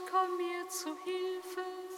Komm mir zu Hilfe.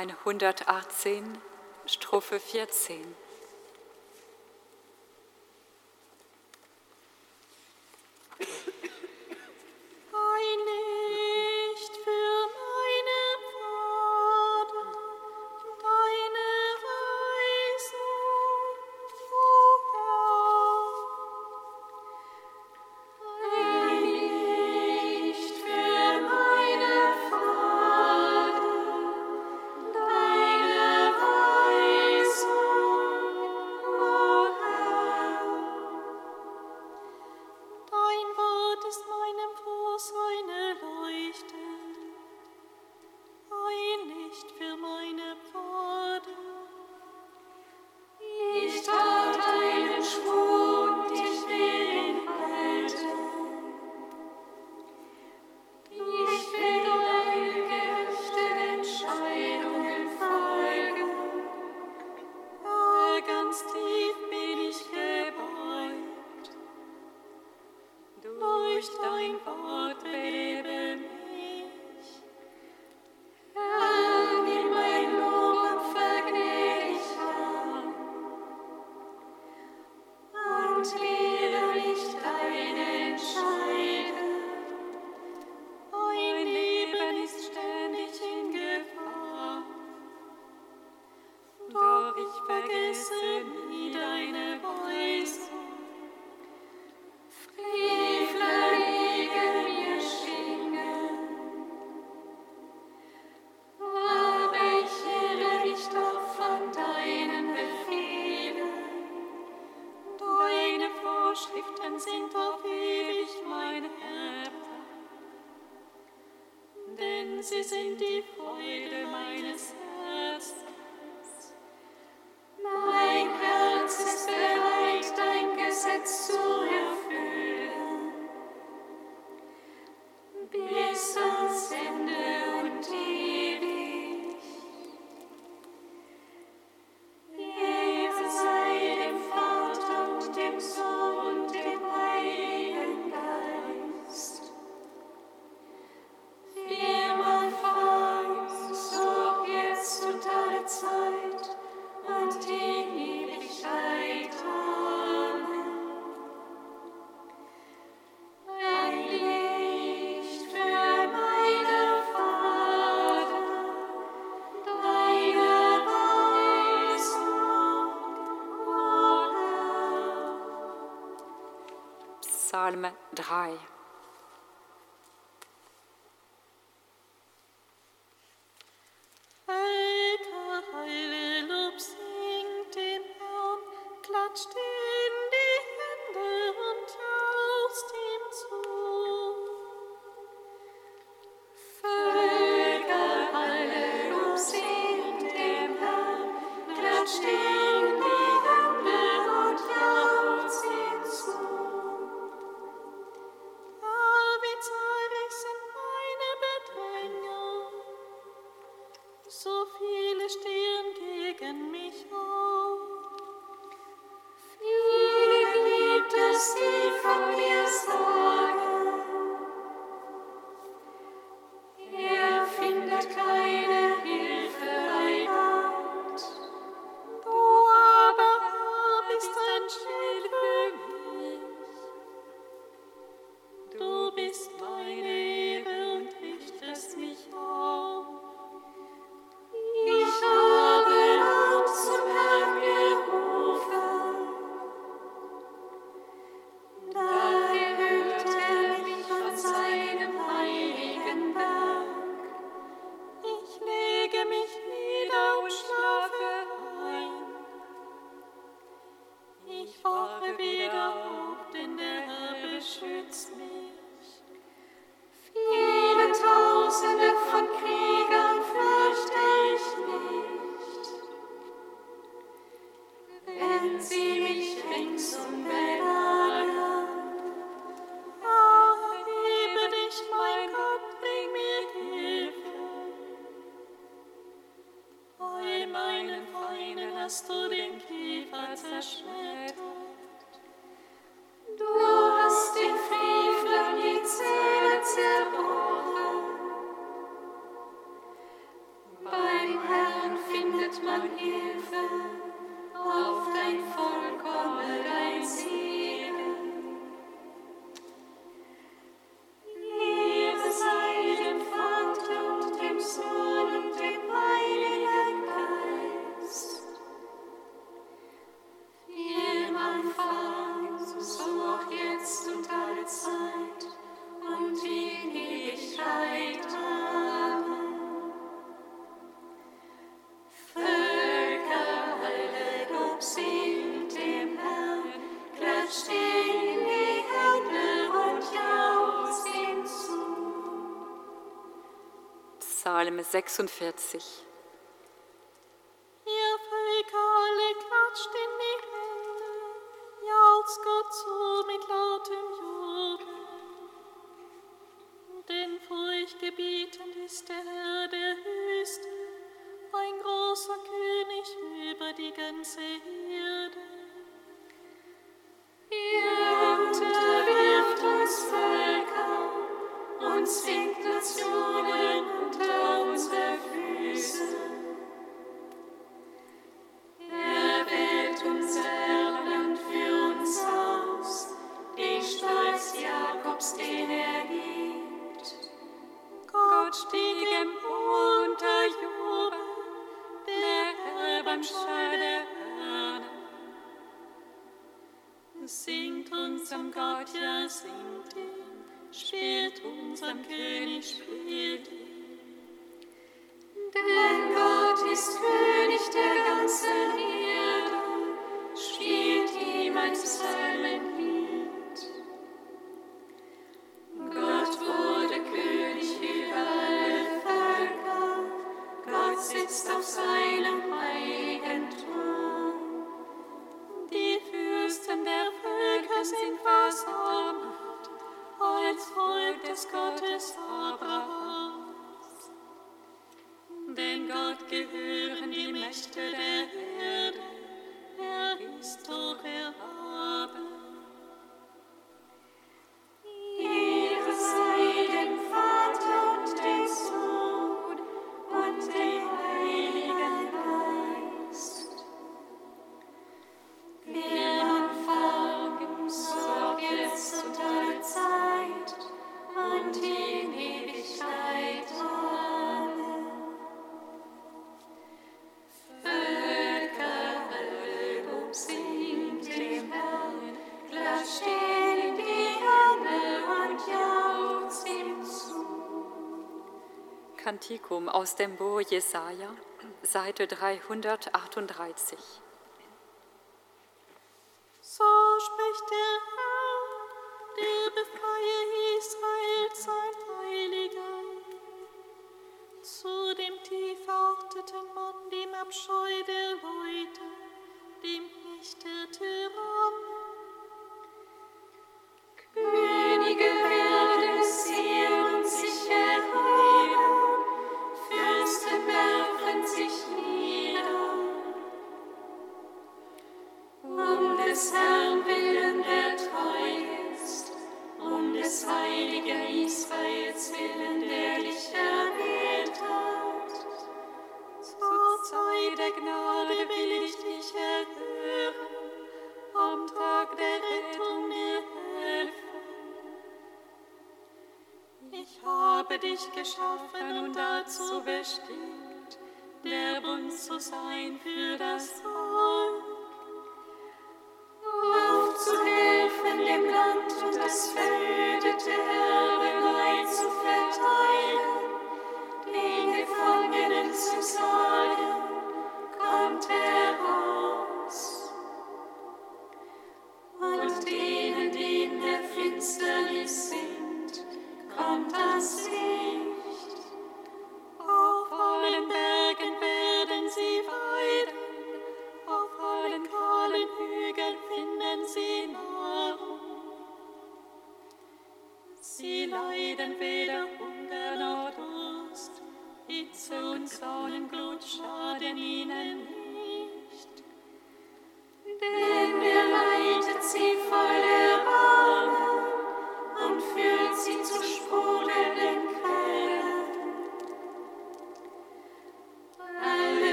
Psalm 118, Strophe 14. Psalm 3. hast du den Kiefer zerschmettert. Du hast den Frevlern die Zähne zerbrochen. Beim Herrn findet man Hilfe. Psalm 46. Singt unserem Gott, ja singt ihn, spielt unserem König, spielt ihn. Denn Gott ist König der ganzen Welt. Kantikum aus dem Buch Jesaja, Seite 338.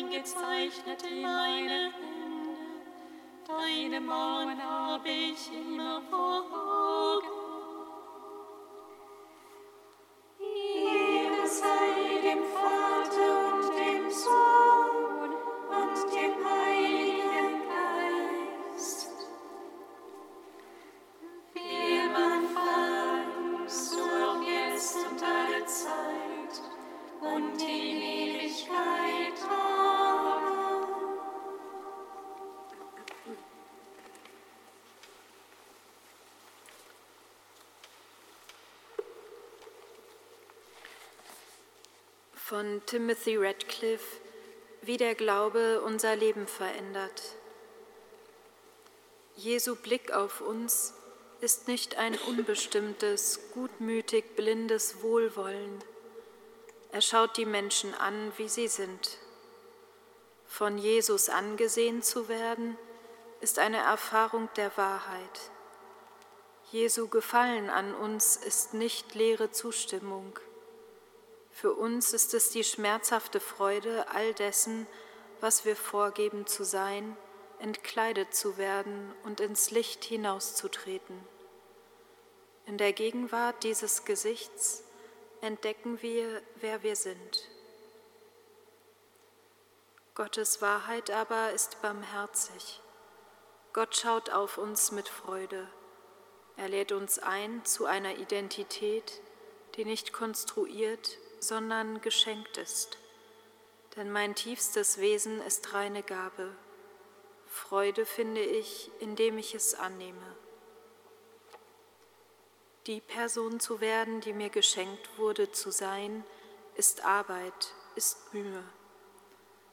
eingezeichnet in meine Hände. Deine Mauern habe ich immer vor Augen. Timothy Radcliffe, wie der Glaube unser Leben verändert. Jesu Blick auf uns ist nicht ein unbestimmtes, gutmütig blindes Wohlwollen. Er schaut die Menschen an, wie sie sind. Von Jesus angesehen zu werden, ist eine Erfahrung der Wahrheit. Jesu Gefallen an uns ist nicht leere Zustimmung. Für uns ist es die schmerzhafte Freude all dessen, was wir vorgeben zu sein, entkleidet zu werden und ins Licht hinauszutreten. In der Gegenwart dieses Gesichts entdecken wir, wer wir sind. Gottes Wahrheit aber ist barmherzig. Gott schaut auf uns mit Freude. Er lädt uns ein zu einer Identität, die nicht konstruiert, sondern geschenkt ist. Denn mein tiefstes Wesen ist reine Gabe. Freude finde ich, indem ich es annehme. Die Person zu werden, die mir geschenkt wurde zu sein, ist Arbeit, ist Mühe.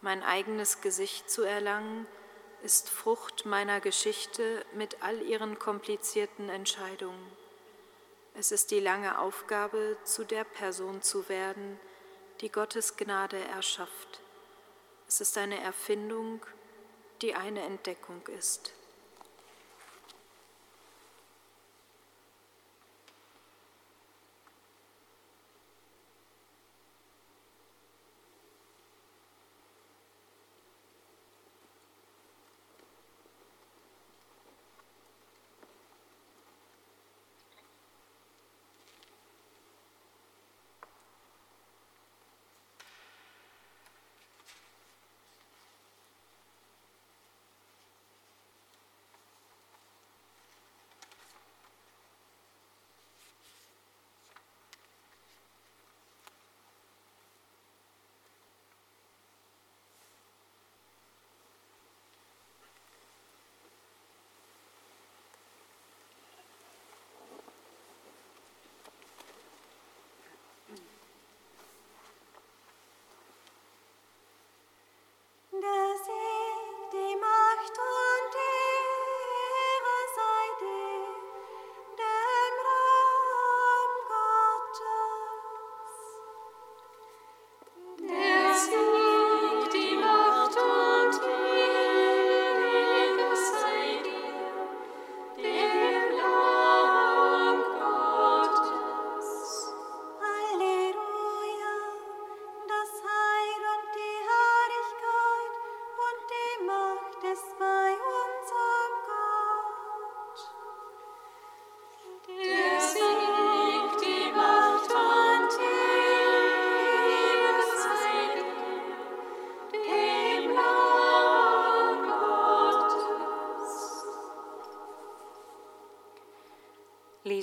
Mein eigenes Gesicht zu erlangen, ist Frucht meiner Geschichte mit all ihren komplizierten Entscheidungen. Es ist die lange Aufgabe, zu der Person zu werden, die Gottes Gnade erschafft. Es ist eine Erfindung, die eine Entdeckung ist.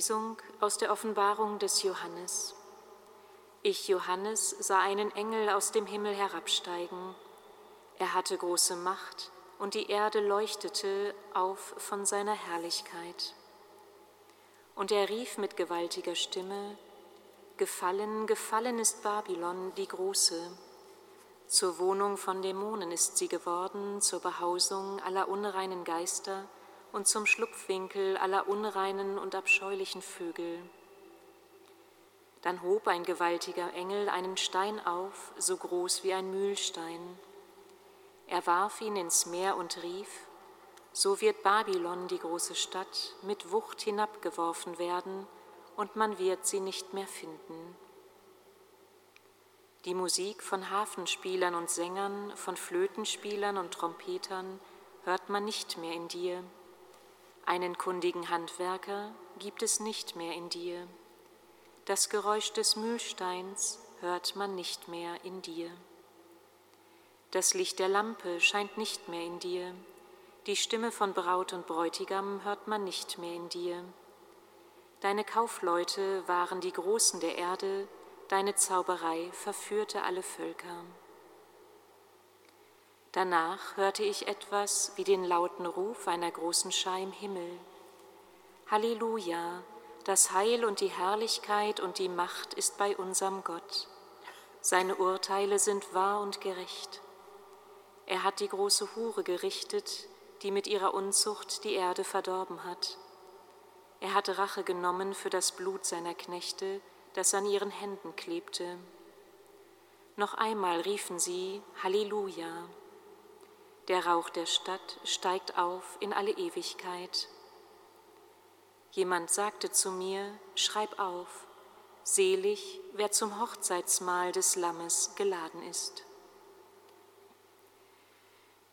Lesung aus der Offenbarung des Johannes. Ich, Johannes, sah einen Engel aus dem Himmel herabsteigen. Er hatte große Macht und die Erde leuchtete auf von seiner Herrlichkeit. Und er rief mit gewaltiger Stimme, Gefallen, gefallen ist Babylon, die Große. Zur Wohnung von Dämonen ist sie geworden, zur Behausung aller unreinen Geister und zum Schlupfwinkel aller unreinen und abscheulichen Vögel. Dann hob ein gewaltiger Engel einen Stein auf, so groß wie ein Mühlstein. Er warf ihn ins Meer und rief, so wird Babylon, die große Stadt, mit Wucht hinabgeworfen werden, und man wird sie nicht mehr finden. Die Musik von Hafenspielern und Sängern, von Flötenspielern und Trompetern hört man nicht mehr in dir. Einen kundigen Handwerker gibt es nicht mehr in dir. Das Geräusch des Mühlsteins hört man nicht mehr in dir. Das Licht der Lampe scheint nicht mehr in dir. Die Stimme von Braut und Bräutigam hört man nicht mehr in dir. Deine Kaufleute waren die Großen der Erde, deine Zauberei verführte alle Völker. Danach hörte ich etwas wie den lauten Ruf einer großen Schar im Himmel. Halleluja, das Heil und die Herrlichkeit und die Macht ist bei unserem Gott. Seine Urteile sind wahr und gerecht. Er hat die große Hure gerichtet, die mit ihrer Unzucht die Erde verdorben hat. Er hat Rache genommen für das Blut seiner Knechte, das an ihren Händen klebte. Noch einmal riefen sie Halleluja. Der Rauch der Stadt steigt auf in alle Ewigkeit. Jemand sagte zu mir, schreib auf, selig, wer zum Hochzeitsmahl des Lammes geladen ist.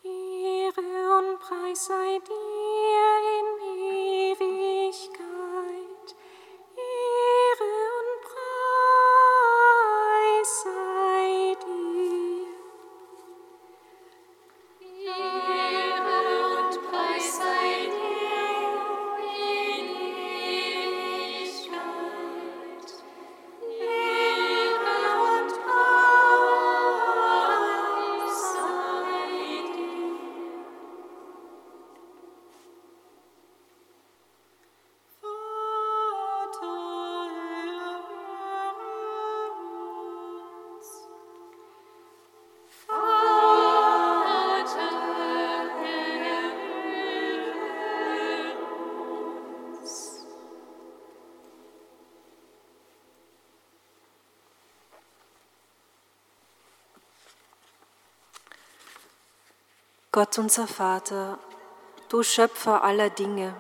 Ehre und Preis sei dir Gott unser Vater, du Schöpfer aller Dinge,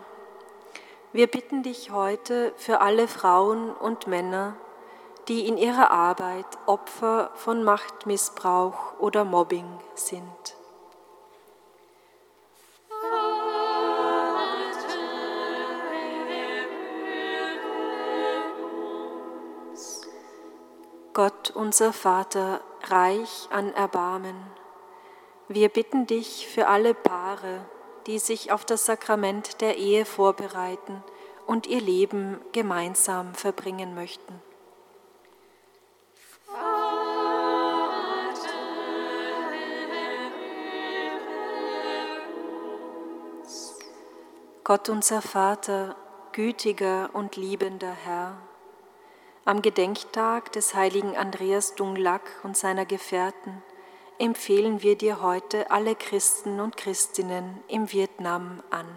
wir bitten dich heute für alle Frauen und Männer, die in ihrer Arbeit Opfer von Machtmissbrauch oder Mobbing sind. Gott unser Vater, reich an Erbarmen, wir bitten dich für alle Paare, die sich auf das Sakrament der Ehe vorbereiten und ihr Leben gemeinsam verbringen möchten. Gott unser Vater, gütiger und liebender Herr, am Gedenktag des heiligen Andreas Dunglack und seiner Gefährten, empfehlen wir dir heute alle Christen und Christinnen im Vietnam an.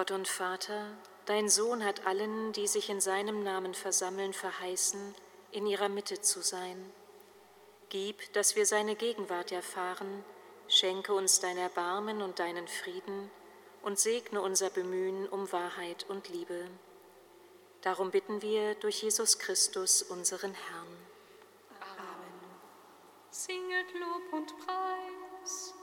Gott und Vater, dein Sohn hat allen, die sich in seinem Namen versammeln, verheißen, in ihrer Mitte zu sein. Gib, dass wir seine Gegenwart erfahren, schenke uns dein Erbarmen und deinen Frieden und segne unser Bemühen um Wahrheit und Liebe. Darum bitten wir durch Jesus Christus, unseren Herrn. Amen. Singet Lob und Preis.